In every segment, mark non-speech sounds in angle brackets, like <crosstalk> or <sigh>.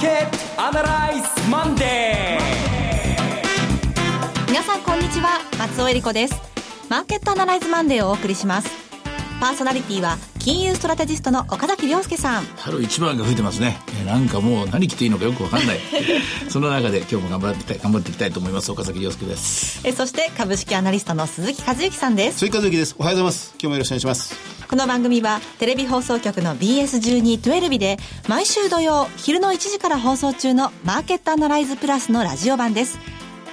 ーケットアナライズマンデー。皆さんこんにちは松尾英里子です。マーケットアナライズマンデーをお送りします。パーソナリティは金融ストラテジストの岡崎良介さん。春一番が吹いてますね。なんかもう何着ていいのかよくわかんない。<laughs> その中で今日も頑張って頑張っていきたいと思います岡崎良介です。えそして株式アナリストの鈴木一之さんです。鈴木一之です。おはようございます。今日もよろしくお願いしますこの番組はテレビ放送局の BS1212 で毎週土曜昼の1時から放送中のマーケットアナライズプラスのラジオ版です。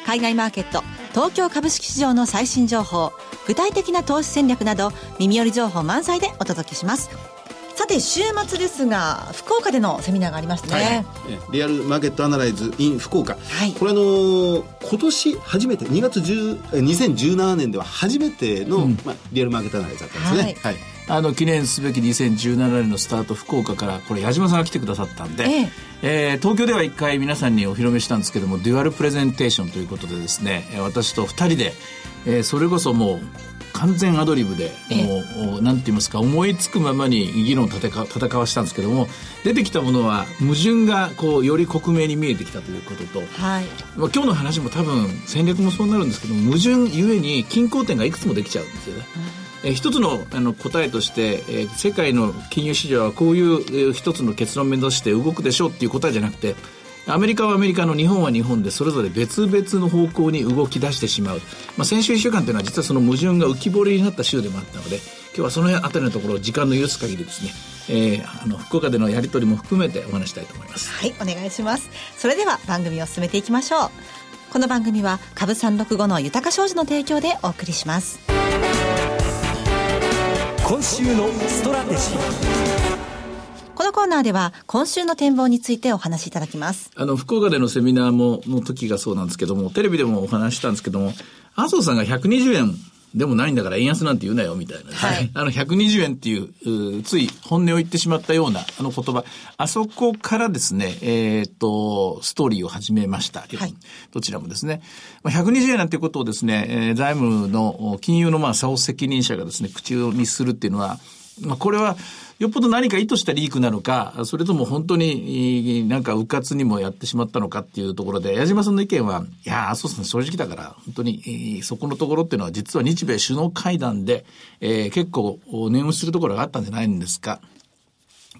海外マーケット東京株式市場の最新情報具体的な投資戦略など耳寄り情報満載でお届けします。さて週末ですが福岡でのセミナーがありましたね、はい。リアルマーケットアナライズ in 福岡、はい、これあのー、今年初めて2月10 2017年では初めての、うん、まあ、リアルマーケットアナライズだったんですね、はい、はいあの記念すべき2017年のスタート福岡からこれ矢島さんが来てくださったんで、ええ。えー、東京では一回皆さんにお披露目したんですけどもデュアルプレゼンテーションということでですね私と2人で、えー、それこそもう完全アドリブでもう何て言いますか思いつくままに議論を戦、戦わしたんですけども出てきたものは矛盾がこうより克明に見えてきたということと、はい。まあ、今日の話も多分戦略もそうなるんですけども矛盾ゆえに均衡点がいくつもできちゃうんですよね。え一つのあの答えとして、えー、世界の金融市場はこういう、えー、一つの結論を目指して動くでしょうっていう答えじゃなくてアメリカはアメリカの日本は日本でそれぞれ別々の方向に動き出してしまう、まあ、先週1週間というのは実はその矛盾が浮き彫りになった週でもあったので今日はその辺あたりのところを時間の許す限りですねえー、あの福岡でのやり取りも含めてお話したいと思います。はいお願いします。それでは番組を進めていきましょう。この番組は株三六五の豊か商事の提供でお送りします。今週のストラテジーこのコーナーでは今週の展望についてお話しいただきます。あの、福岡でのセミナーも、の時がそうなんですけども、テレビでもお話したんですけども、麻生さんが120円でもないんだから円安なんて言うなよ、みたいな、ね、はい。あの、120円っていう、うつい本音を言ってしまったような、あの言葉、あそこからですね、えー、っと、ストーリーを始めました。はい。どちらもですね。120円なんていうことをですね、えー、財務の、金融のまあ、差を責任者がですね、口にするっていうのは、まあ、これは、よっぽど何か意図したリークなのか、それとも本当になんか迂闊にもやってしまったのかっていうところで、矢島さんの意見は、いや、麻生さん正直だから、本当に、そこのところっていうのは実は日米首脳会談で、えー、結構念をするところがあったんじゃないんですか。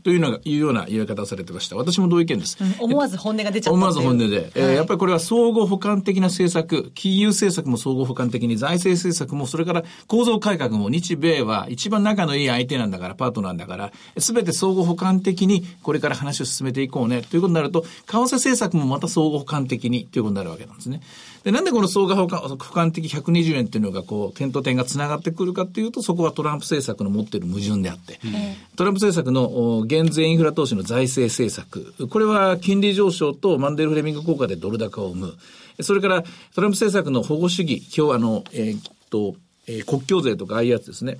というのが、いうような言い方をされてました。私も同意見です。うん、思わず本音が出ちゃった思わず本音で。えー、やっぱりこれは相互補完的な政策、金融政策も相互補完的に、財政政策も、それから構造改革も、日米は一番仲のいい相手なんだから、パートナーだから、すべて相互補完的に、これから話を進めていこうね、ということになると、為替政策もまた相互補完的に、ということになるわけなんですね。で、なんでこの相互補完補完的120円っていうのが、こう、点と点が繋がってくるかっていうと、そこはトランプ政策の持っている矛盾であって、うん、トランプ政策の減税インフラ投資の財政政策、これは金利上昇とマンデルフレミング効果でドル高を生む。それからトランプ政策の保護主義、今日あの、えー、っと、えー、国境税とかああいうやつですね。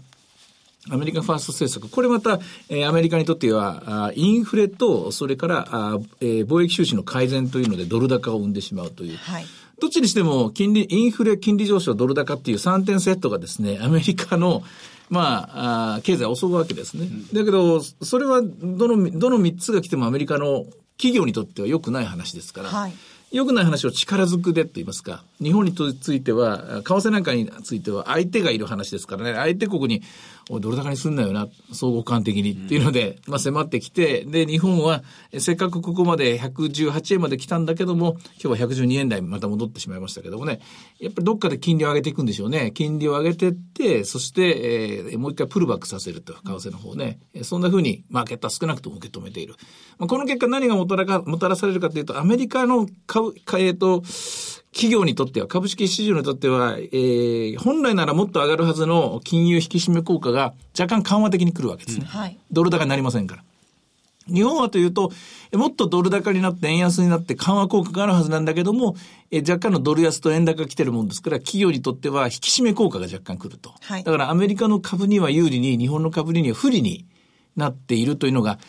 アメリカファースト政策。これまた、えー、アメリカにとっては、あインフレと、それから、あえー、貿易収支の改善というのでドル高を生んでしまうという。はい。どっちにしても、金利、インフレ、金利上昇、ドル高っていう3点セットがですね、アメリカの、まあ、あ経済を襲うわけですね。だけど、それは、どの、どの3つが来てもアメリカの企業にとっては良くない話ですから、はい、良くない話を力ずくでと言いますか、日本については、為替なんかについては相手がいる話ですからね、相手国におい、ドル高にすんなよな、相互間的にっていうので、まあ迫ってきて、で、日本は、せっかくここまで118円まで来たんだけども、今日は112円台また戻ってしまいましたけどもね、やっぱりどっかで金利を上げていくんでしょうね。金利を上げてって、そして、えー、もう一回プルバックさせると、為替の方ね。そんな風にマーケットは少なくとも受け止めている。まあ、この結果何がもたらか、もたらされるかというと、アメリカの株、えっ、ー、と、企業にとっては、株式市場にとっては、えー、本来ならもっと上がるはずの金融引き締め効果が若干緩和的に来るわけですね。うんはい、ドル高になりませんから。日本はというと、もっとドル高になって円安になって緩和効果があるはずなんだけども、え若干のドル安と円高が来てるもんですから、企業にとっては引き締め効果が若干来ると。はい、だからアメリカの株には有利に、日本の株には不利になっているというのが、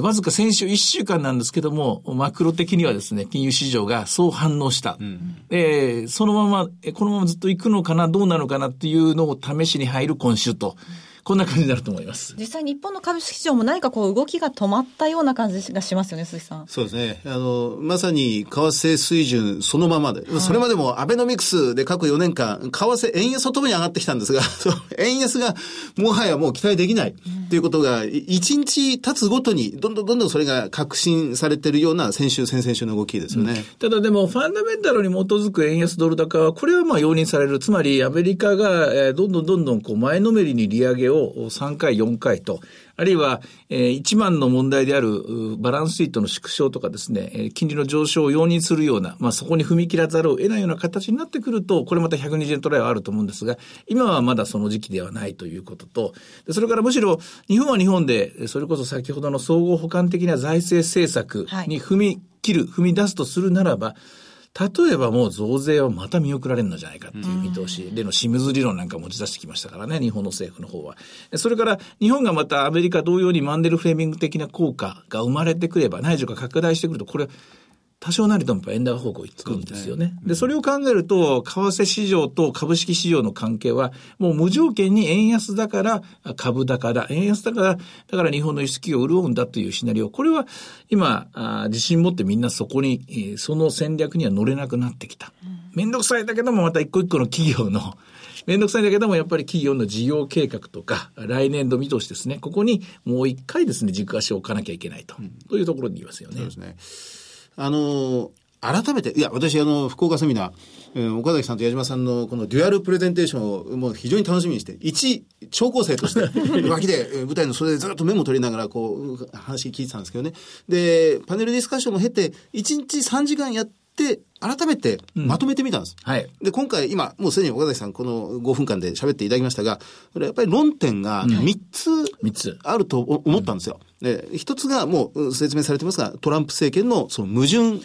わずか先週1週間なんですけども、マクロ的にはですね、金融市場がそう反応した。うん、えー、そのまま、このままずっと行くのかな、どうなのかなっていうのを試しに入る今週と。こんな感じになると思います。実際日本の株式市場も何かこう動きが止まったような感じがしますよね、鈴木さん。そうですね。あの、まさに為替水準そのままで、はい、それまでもアベノミクスで過去4年間、為替、円安とともに上がってきたんですが、<laughs> 円安がもはやもう期待できないということが、1日経つごとに、どんどんどんどんそれが確信されてるような先週、先々週の動きですよね。うん、ただでも、ファンダメンタルに基づく円安ドル高は、これはまあ容認される。つまり、アメリカが、えー、どんどんどんどんこう前のめりに利上げを3回、4回と、あるいは、えー、一番の問題であるバランスシートの縮小とかですね、えー、金利の上昇を容認するような、まあ、そこに踏み切らざるを得ないような形になってくると、これまた120円トライはあると思うんですが、今はまだその時期ではないということと、それからむしろ日本は日本で、それこそ先ほどの総合補完的な財政政策に踏み切る、はい、踏み出すとするならば、例えばもう増税はまた見送られるのじゃないかっていう見通しでのシムズ理論なんか持ち出してきましたからね、日本の政府の方は。それから日本がまたアメリカ同様にマンデルフレーミング的な効果が生まれてくれば、内需が拡大してくると、これ多少なりとも円高方向に行くんですよね。で、それを考えると、為替市場と株式市場の関係は、もう無条件に円安だから株高だ、円安だから、だから日本の輸出企業を潤うんだというシナリオ。これは今、あ自信持ってみんなそこに、その戦略には乗れなくなってきた。めんどくさいだけども、また一個一個の企業の、<laughs> めんどくさいんだけども、やっぱり企業の事業計画とか、来年度見通しですね、ここにもう一回ですね、軸足を置かなきゃいけないと、うん、というところにいますよね。そうですね。あの、改めて、いや、私、あの、福岡セミナー、えー、岡崎さんと矢島さんのこのデュアルプレゼンテーションをもう非常に楽しみにして、一、聴講生として、<laughs> 脇で、舞台の袖でずっとメモ取りながら、こう、話聞いてたんですけどね。で、パネルディスカッションも経て、1日3時間やって、改めてまとめてみたんです。うん、はい。で、今回、今、もうすでに岡崎さん、この5分間で喋っていただきましたが、これやっぱり論点が3つ、3つあると思ったんですよ。で、一つがもう説明されてますが、トランプ政権のその矛盾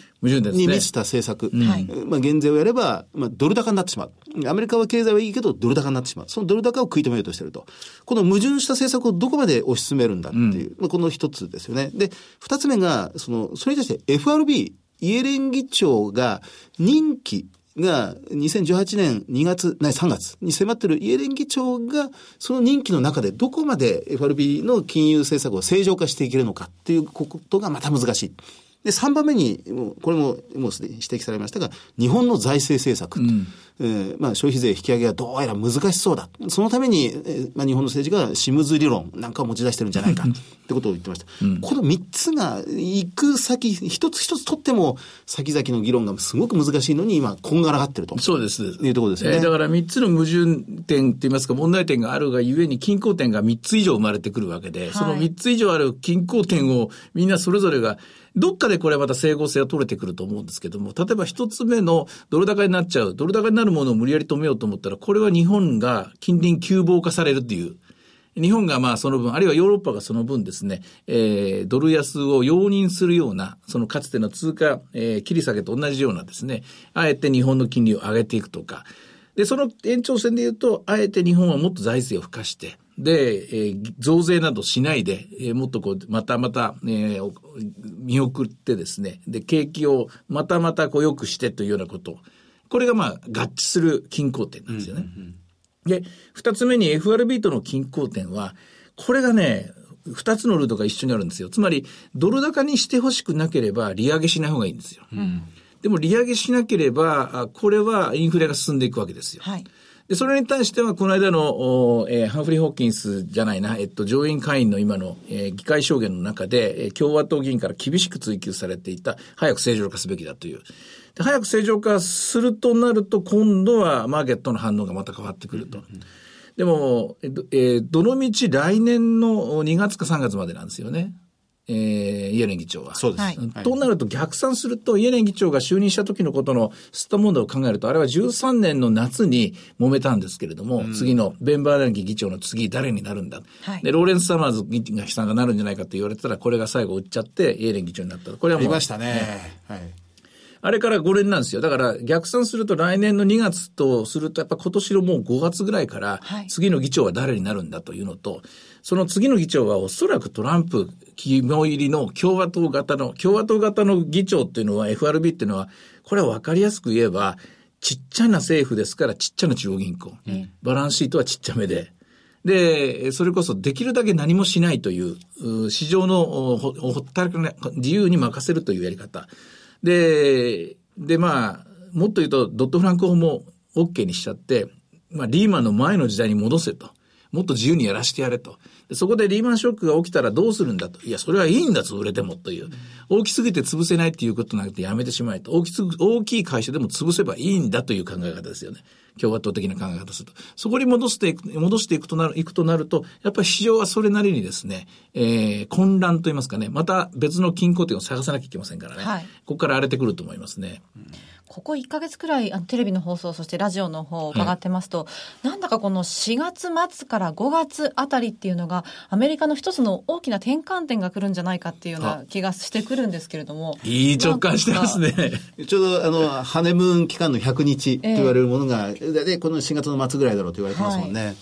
に満ちた政策。ねうん、まあ、減税をやれば、まあ、ドル高になってしまう。アメリカは経済はいいけど、ドル高になってしまう。そのドル高を食い止めようとしていると。この矛盾した政策をどこまで推し進めるんだっていう、うん、まあ、この一つですよね。で、二つ目が、その、それに対して FRB、イエレン議長が任期が2018年2月、ない3月に迫っているイエレン議長がその任期の中でどこまで FRB の金融政策を正常化していけるのかっていうことがまた難しい。で、3番目に、これももうすでに指摘されましたが、日本の財政政策。うんえー、まあ、消費税引き上げはどうやら難しそうだ。そのために、えー、まあ、日本の政治がシムズ理論なんかを持ち出してるんじゃないか <laughs> ってことを言ってました。うん、この3つが行く先、一つ一つとっても先々の議論がすごく難しいのに今、こんがらがってると。そうです。いうところですね。えー、だから3つの矛盾点といいますか問題点があるがゆえに均衡点が3つ以上生まれてくるわけで、はい、その3つ以上ある均衡点をみんなそれぞれがどっかでこれまた整合性が取れてくると思うんですけども、例えば一つ目のドル高になっちゃう、ドル高になるものを無理やり止めようと思ったら、これは日本が近隣急暴化されるっていう。日本がまあその分、あるいはヨーロッパがその分ですね、えー、ドル安を容認するような、そのかつての通貨、えー、切り下げと同じようなですね、あえて日本の金利を上げていくとか、で、その延長線で言うと、あえて日本はもっと財政を付加して、で、えー、増税などしないで、えー、もっとこう、またまた、えー、見送ってですね、で、景気をまたまたこう良くしてというようなこと。これがまあ合致する均衡点なんですよね。うんうんで、二つ目に FRB との均衡点は、これがね、二つのルートが一緒にあるんですよ。つまり、ドル高にしてほしくなければ、利上げしない方がいいんですよ。うん、でも、利上げしなければ、これはインフレが進んでいくわけですよ。はいで、それに対しては、この間の、えー、ハンフリー・ホーキンスじゃないな、えっと、上院会員の今の、えー、議会証言の中で、えー、共和党議員から厳しく追及されていた、早く正常化すべきだという。で早く正常化するとなると、今度はマーケットの反応がまた変わってくると。でも、えー、どのみち来年の2月か3月までなんですよね。えー、イエレン議長は。そうです。はい、となると逆算すると、イエレン議長が就任した時のことのスッタ問題を考えると、あれは13年の夏に揉めたんですけれども、うん、次のベンバーランキ議長の次誰になるんだ。はい、で、ローレンス・サマーズ議がさんがなるんじゃないかと言われてたら、これが最後売っちゃって、イエレン議長になった。これはもう。ありましたね。ねはい。あれから5年なんですよ。だから逆算すると来年の2月とすると、やっぱ今年のもう5月ぐらいから、次の議長は誰になるんだというのと、その次の議長はおそらくトランプ肝入りの共和党型の、共和党型の議長っていうのは FRB っていうのは、これは分かりやすく言えば、ちっちゃな政府ですからちっちゃな中央銀行。バランスシートはちっちゃめで。で、それこそできるだけ何もしないという、う市場のほったらかな自由に任せるというやり方。で、で、まあ、もっと言うと、ドットフランク法も OK にしちゃって、まあ、リーマンの前の時代に戻せと。もっと自由にやらせてやれと。でそこでリーマンショックが起きたらどうするんだと。いや、それはいいんだ、潰れてもという。大きすぎて潰せないっていうことなくてやめてしまえと。大きす大きい会社でも潰せばいいんだという考え方ですよね。共和党的な考え方すると。そこに戻していく、戻していくとなる、いくとなると、やっぱり市場はそれなりにですね、えー、混乱と言いますかね、また別の均衡点を探さなきゃいけませんからね。はいここから荒れてくると思いますね。ここ1ヶ月くらいあのテレビの放送そしてラジオの方を伺ってますと、なんだかこの4月末から5月あたりっていうのがアメリカの一つの大きな転換点が来るんじゃないかっていうような気がしてくるんですけれども。いい直感してますね。ちょうどあの、ハネムーン期間の100日と言われるものが、で、この4月の末ぐらいだろうと言われてますもんね。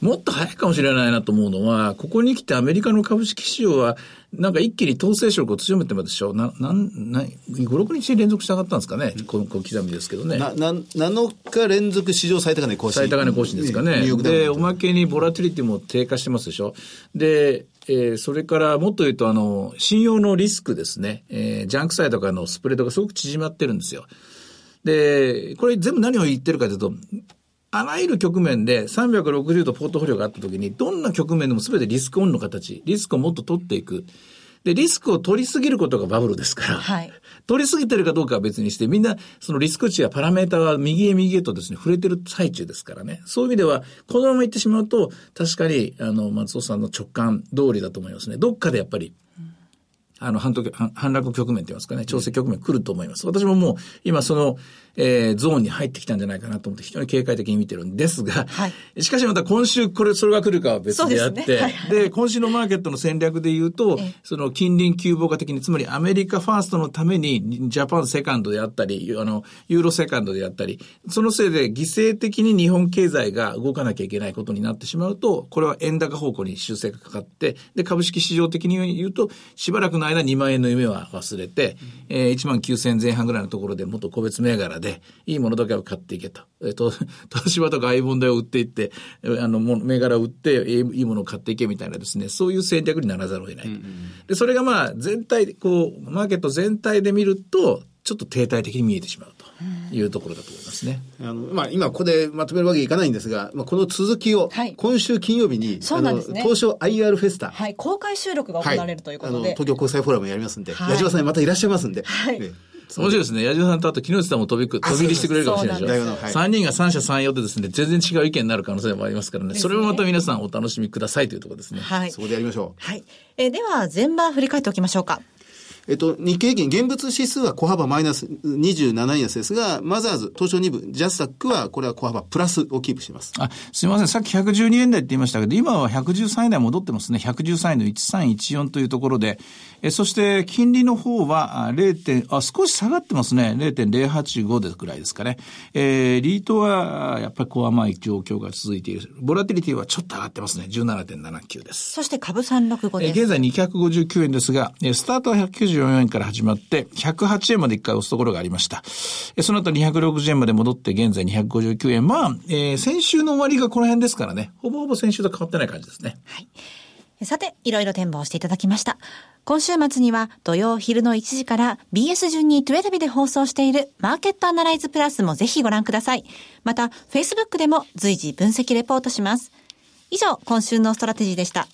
もっと早いかもしれないなと思うのは、ここに来てアメリカの株式市場は、なんか一気に統制色を強めてますでしょな、なん、な、5、6日連続して上がったんですかね、この小刻みですけどね。な、な、7日連続史上最高値更新。最高値更新ですかね。で、おまけにボラティリティも低下してますでしょ。で、えー、それからもっと言うと、あの、信用のリスクですね。えー、ジャンク債とかのスプレードがすごく縮まってるんですよ。で、これ全部何を言ってるかというと、あらゆる局面で360度ポートフォリオがあったときに、どんな局面でも全てリスクオンの形、リスクをもっと取っていく。で、リスクを取りすぎることがバブルですから、はい、取りすぎてるかどうかは別にして、みんな、そのリスク値やパラメータは右へ右へとですね、触れてる最中ですからね。そういう意味では、このまま行ってしまうと、確かに、あの、松尾さんの直感通りだと思いますね。どっかでやっぱり、あの、反反落局面といいますかね、調整局面来ると思います。私ももう、今その、えー、ゾーンに入ってきたんじゃないかなと思って非常に警戒的に見てるんですが、はい、しかしまた今週これ、それが来るかは別であって、で、ね。はい。はい、今週のマーケットの戦略で言うと、その近隣急防化的に、つまりアメリカファーストのためにジャパンセカンドであったり、あの、ユーロセカンドであったり、そのせいで犠牲的に日本経済が動かなきゃいけないことになってしまうと、これは円高方向に修正がかかって、で、株式市場的に言うと、しばらくの間2万円の夢は忘れて、うん、えー、1万9000前半ぐらいのところでもっと個別銘柄で、いいものだけを買っていけと。えっと、<laughs> 東芝とか相棒を売っていって、あの、銘柄を売って、いいものを買っていけみたいなですね、そういう戦略にならざるを得ない。うんうん、で、それがまあ、全体、こう、マーケット全体で見ると、ちょっと停滞的に見えてしまうというところだと思いますね。あの、まあ、今ここでまとめるわけいかないんですが、まあ、この続きを、今週金曜日に、そうなんですね。東証 IR フェスタ。はい、公開収録が行われるということで。はい、東京国際フォーラムやりますんで、はい、矢島さんまたいらっしゃいますんで。はい。面白いですね。矢島さんとあと木下さんも飛びく、飛び入りしてくれるかもしれないでしょ。3人が三者三様でですね、全然違う意見になる可能性もありますからね。それもまた皆さんお楽しみくださいというところですね。はい。そこでやりましょう。はい。えー、では、全場振り返っておきましょうか。えっと、日経平均、現物指数は小幅マイナス27円安ですが、マザーズ、東証2部、ジャスタックは、これは小幅プラスをキープしています。あ、すみません。さっき112円台って言いましたけど、今は113円台戻ってますね。113円の1314というところで、えそして、金利の方は0点、あ、少し下がってますね。0.085でくらいですかね。えー、リートは、やっぱり小甘い状況が続いている。ボラティリティはちょっと上がってますね。17.79です。そして株365です。え現在259円ですが、スタートは194円から始まって、108円まで一回押すところがありました。その後260円まで戻って、現在259円。まあ、えー、先週の終わりがこの辺ですからね。ほぼほぼ先週と変わってない感じですね。はい。さて、いろいろ展望していただきました。今週末には土曜昼の1時から BS 順に12で放送しているマーケットアナライズプラスもぜひご覧ください。また、Facebook でも随時分析レポートします。以上、今週のストラテジーでした。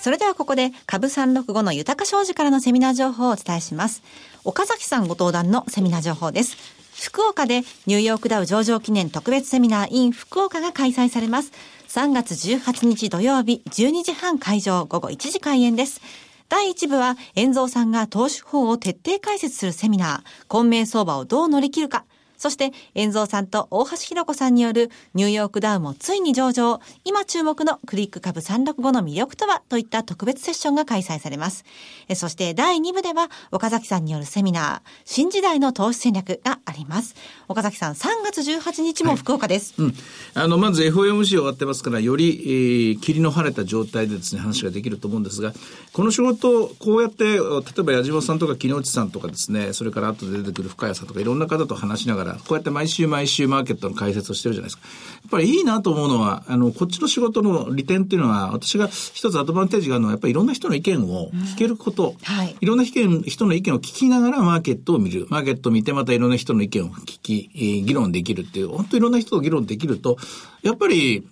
それではここで株365の豊か商事からのセミナー情報をお伝えします。岡崎さんご登壇のセミナー情報です。福岡でニューヨークダウ上場記念特別セミナー in 福岡が開催されます。3月18日土曜日12時半会場午後1時開演です。第1部は、遠蔵さんが投資法を徹底解説するセミナー、混迷相場をどう乗り切るか、そして、遠蔵さんと大橋ひろ子さんによるニューヨークダウもついに上場。今注目のクリック株365の魅力とはといった特別セッションが開催されます。えそして第2部では岡崎さんによるセミナー、新時代の投資戦略があります。岡崎さん、3月18日も福岡です。うん。あの、まず FOMC 終わってますから、より、えー、霧の晴れた状態でですね、話ができると思うんですが、この仕事、こうやって、例えば矢島さんとか木之内さんとかですね、それから後で出てくる深谷さんとかいろんな方と話しながら、こうやって毎週毎週マーケットの解説をしてるじゃないですか。やっぱりいいなと思うのは、あの、こっちの仕事の利点っていうのは、私が一つアドバンテージがあるのは、やっぱりいろんな人の意見を聞けること。はいいろんな意見人の意見を聞きながらマーケットを見る。マーケットを見てまたいろんな人の意見を聞き、えー議論できるっていう、本当いろんな人と議論できると、やっぱり、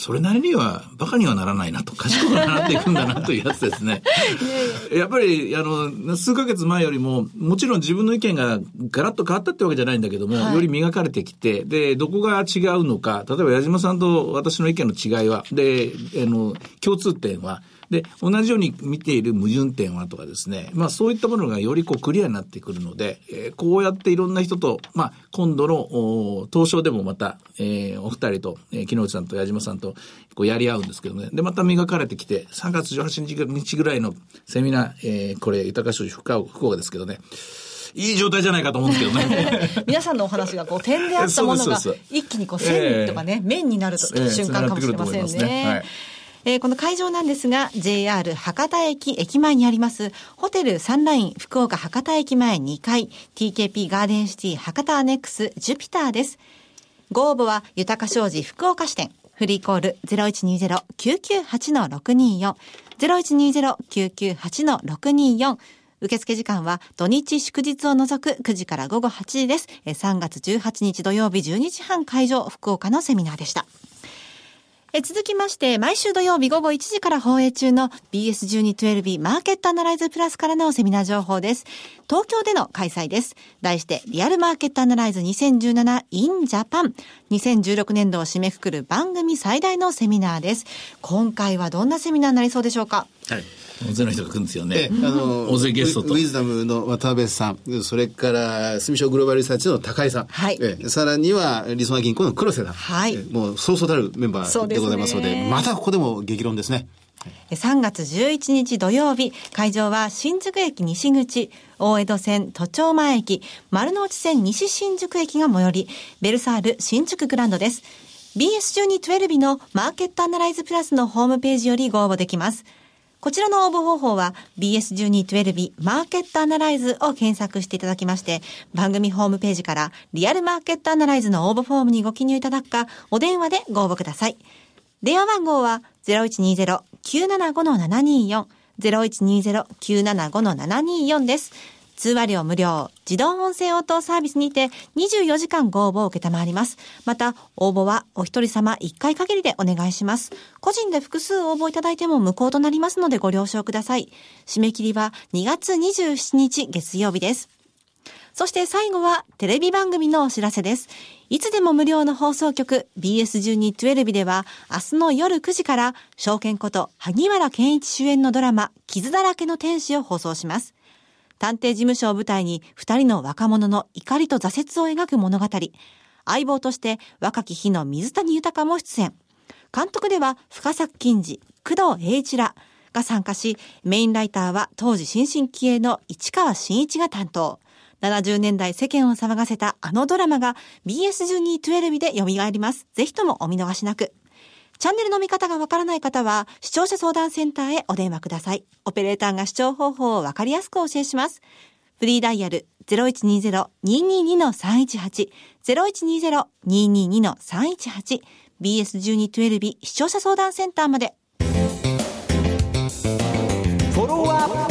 それなりには、馬鹿にはならないなと、賢くなっていくんだなというやつですね。やっぱり、あの、数ヶ月前よりも、もちろん自分の意見がガラッと変わったってわけじゃないんだけども、はいより磨かれてきて、で、どこが違うのか、例えば矢島さんと私の意見の違いは、で、あの、共通点は、で、同じように見ている矛盾点はとかですね、まあそういったものがよりこうクリアになってくるので、えーこうやっていろんな人と、まあ今度のお東証でもまた、えーお二人と、えー木之内さんと矢島さんとこうやり合うんですけどね、で、また磨かれてきて、3月18日ぐ日ぐらいのセミナー、えーこれ、豊か商事福岡福岡ですけどね、いい状態じゃないかと思うんですけどね。<laughs> 皆さんのお話がこう点であったものが一気にこう線とかね、面になるとええ瞬間かもしれませんね。えーこの会場なんですが、JR 博多駅駅前にあります、ホテルサンライン福岡博多駅前2階、TKP ガーデンシティ博多アネックスジュピターです。ご応募は、豊か商事福岡支店。フリーコール0120-998-624。0120-998-624。受付時間は土日祝日を除く9時から午後8時です。3月18日土曜日12時半会場福岡のセミナーでした。え続きまして、毎週土曜日午後1時から放映中の BS1212 マーケットアナライズプラスからのセミナー情報です。東京での開催です。題して、リアルマーケットアナライズ2017 in Japan。2016年度を締めくくる番組最大のセミナーです。今回はどんなセミナーになりそうでしょうか？大勢の人が来るんですよね。ええあの大勢ゲストと。ウィズダムの渡辺さん、それから住所グローバルリサーチの高井さん、はい。ええさらにはリソナ銀行の黒瀬さん、はい。ええもうそうそうたるメンバーでございますので、またここでも激論ですね。3月11日土曜日、会場は新宿駅西口、大江戸線都庁前駅、丸の内線西新宿駅が最寄り、ベルサール新宿グランドです。BS1212 のマーケットアナライズプラスのホームページよりご応募できます。こちらの応募方法は BS1212 マーケットアナライズを検索していただきまして、番組ホームページからリアルマーケットアナライズの応募フォームにご記入いただくか、お電話でご応募ください。電話番号は0120-975-724、0120-975-724です。通話料無料、自動音声応答サービスにて24時間ご応募を受けたまわります。また、応募はお一人様1回限りでお願いします。個人で複数応募いただいても無効となりますのでご了承ください。締め切りは2月27日月曜日です。そして最後はテレビ番組のお知らせです。いつでも無料の放送局 BS1212 では明日の夜9時から証券こと萩原健一主演のドラマ傷だらけの天使を放送します。探偵事務所を舞台に二人の若者の怒りと挫折を描く物語。相棒として若き日の水谷豊も出演。監督では深作金次、工藤栄一らが参加し、メインライターは当時新進気鋭の市川真一が担当。70年代世間を騒がせたあのドラマが BS1212 で蘇ります。ぜひともお見逃しなく。チャンネルの見方がわからない方は、視聴者相談センターへお電話ください。オペレーターが視聴方法をわかりやすくお教えします。フリーダイヤル0120-222-318 0120-222-318 BS1212 視聴者相談センターまで。フォロー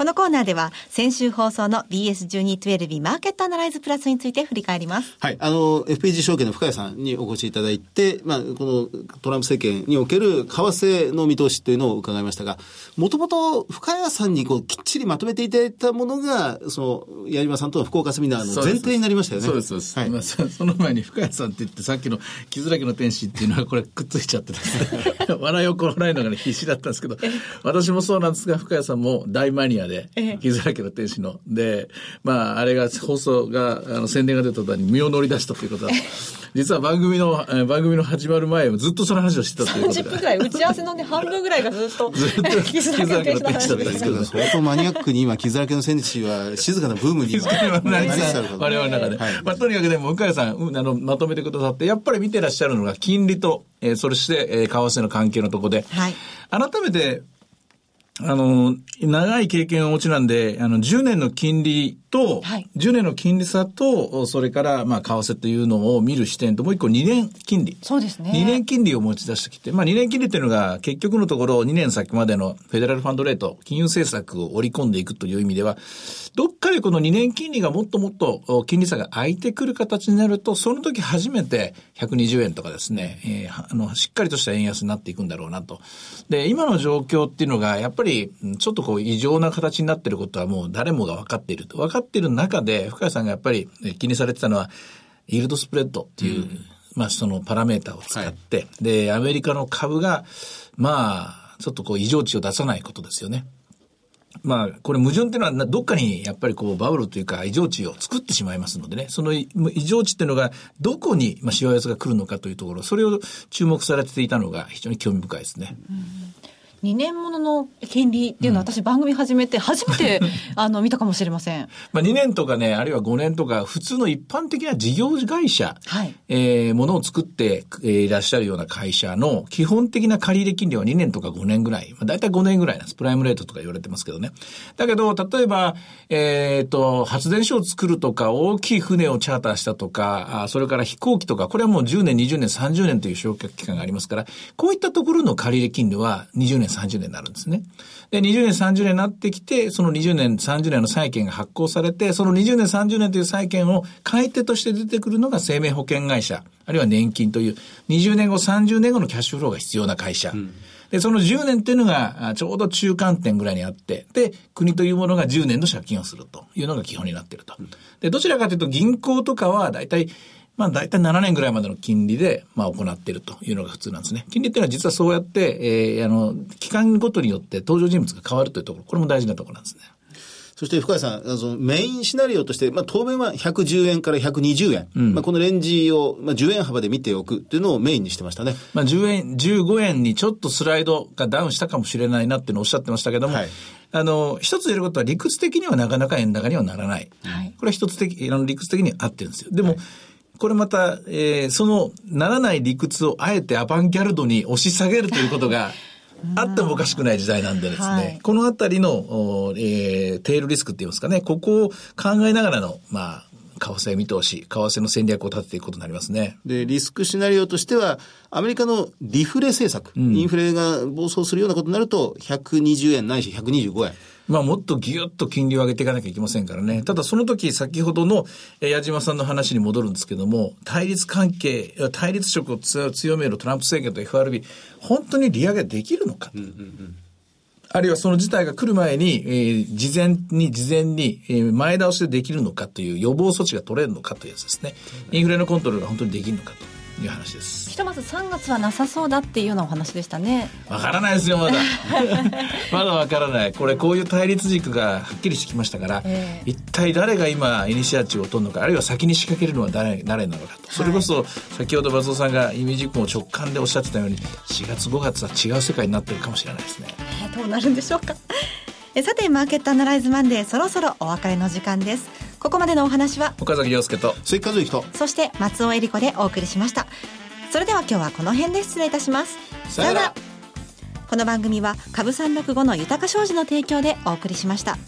このコーナーでは先週放送の BS1212 マーケットアナライズプラスについて振り返ります。はい。あの、FPG 証券の深谷さんにお越しいただいて、まあ、このトランプ政権における為替の見通しというのを伺いましたが、もともと深谷さんにこうきっちりまとめていただいたものが、その、矢島さんとの福岡セミナーの前提になりましたよね。そうです、そうです。はい。まあそその前に深谷さんって言って、さっきの傷だけの天使っていうのはこれくっついちゃってですね、<laughs> 笑いをこらえるのが、ね、必死だったんですけど、私もそうなんですが、深谷さんも大マニアで、ええ傷だらけの天使の。で、まあ、あれが放送が、あの、宣伝が出た途端に身を乗り出したということだ。<laughs> 実は番組の、えー番組の始まる前もずっとその話をしてたということ30で。分ぐらい、打ち合わせのね、半分ぐらいがずっと、ずっと <laughs> 傷だけの天使だけの天使だったんですけどで相当マニアックに今、傷だらけの戦士は静かなブームに今なりつつある我々の中で。はいまあ、とにかくでも、向井さん、うんあの、まとめてくださって、やっぱり見てらっしゃるのが金利と、えーそして、えー為替の関係のところで、はい改めて、あの、長い経験をお持ちなんで、あの、10年の金利と、はい10年の金利差と、それから、まあ、為替というのを見る視点と、もう一個2年金利。そうですね2年金利を持ち出してきて、まあ2年金利っていうのが結局のところ2年先までのフェデラルファンドレート、金融政策を織り込んでいくという意味では、どっかでこの2年金利がもっともっとお金利差が空いてくる形になると、その時初めて120円とかですね、えーあの、しっかりとした円安になっていくんだろうなと。で、今の状況っていうのが、やっぱり、うんちょっとこう異常な形になっていることはもう誰もが分かっていると。分かっている中で、深谷さんがやっぱりえ気にされてたのは、イールドスプレッドっていう、まあそのパラメーターを使って、で、アメリカの株が、まあ、ちょっとこう異常値を出さないことですよね。まあ、これ矛盾っていうのはな、どっかにやっぱりこうバブルというか異常値を作ってしまいますのでね、その異異常値っていうのがどこに、まあ、しわ寄せが来るのかというところ、それを注目されていたのが非常に興味深いですね。2年ものの金利っていうのは私番組始めて初めて、<laughs> あの、見たかもしれません。まあ、2年とかね、あるいは5年とか、普通の一般的な事業会社、はいえーものを作って、えーいらっしゃるような会社の基本的な借入金利は2年とか5年ぐらい。まあ、大体5年ぐらいなんです。プライムレートとか言われてますけどね。だけど、例えば、えっ、と、発電所を作るとか、大きい船をチャーターしたとか、あそれから飛行機とか、これはもう10年、20年、30年という償却期間がありますから、こういったところの借入金利は20年、30年になるんですね。で、20年、30年になってきて、その20年、30年の債券が発行されて、その20年、30年という債券を買い手として出てくるのが生命保険会社、あるいは年金という、20年後、30年後のキャッシュフローが必要な会社。で、その10年っていうのが、ちょうど中間点ぐらいにあって、で、国というものが10年の借金をするというのが基本になっていると。で、どちらかというと銀行とかは大体、まあ大体7年ぐらいまでの金利で、まあ行っているというのが普通なんですね。金利っていうのは実はそうやって、えー、あの、期間ごとによって登場人物が変わるというところ、これも大事なところなんですね。そして深谷さん、あのそのメインシナリオとして、まあ、当面は110円から120円、まあ、このレンジを、まあ、10円幅で見ておくっていうのをメインにしてましたね。まあ10円、15円にちょっとスライドがダウンしたかもしれないなっていうのをおっしゃってましたけども、はいあの、一つ言えることは理屈的にはなかなか円高にはならない。はいこれは一つ的、あの理屈的には合ってるんですよ。でも、これまた、えーその、ならない理屈をあえてアバンギャルドに押し下げるということが、<laughs> あってもおかしくない時代なんでですね、はいこのあたりの、おえーテールリスクって言いますかね、ここを考えながらの、まあ、為替見通し、為替の戦略を立てていくことになりますね。で、リスクシナリオとしては、アメリカのリフレ政策、インフレが暴走するようなことになると、120円ないし125円。まあもっとぎゅっと金利を上げていかなきゃいけませんからね。ただその時先ほどのえー矢島さんの話に戻るんですけども、対立関係、対立色を強強めるトランプ政権と FRB、本当に利上げできるのか。あるいはその事態が来る前に、えー事前に、事前に、えー前倒しでできるのかという予防措置が取れるのかというやつですね。インフレのコントロールが本当にできるのかという話です。ひとまず3月はなさそうだっていうようなお話でしたね。わからないですよ、まだ。<laughs> まだわからない。これ、こういう対立軸がはっきりしてきましたから、え一体誰が今、イニシアチブを取るのか、あるいは先に仕掛けるのは誰誰なのかと。それこそ、先ほど松尾さんがイミジも直感でおっしゃってたように、4月、5月は違う世界になってるかもしれないですね。えーどうなるんでしょうか。えさて、マーケットアナライズマンデー、そろそろお別れの時間です。ここまでのお話は、岡崎亮介と、関和之と、そして松尾恵里子でお送りしました。それでは今日はこの辺で失礼いたします。さよならこの番組は株365の豊か商事の提供でお送りしました。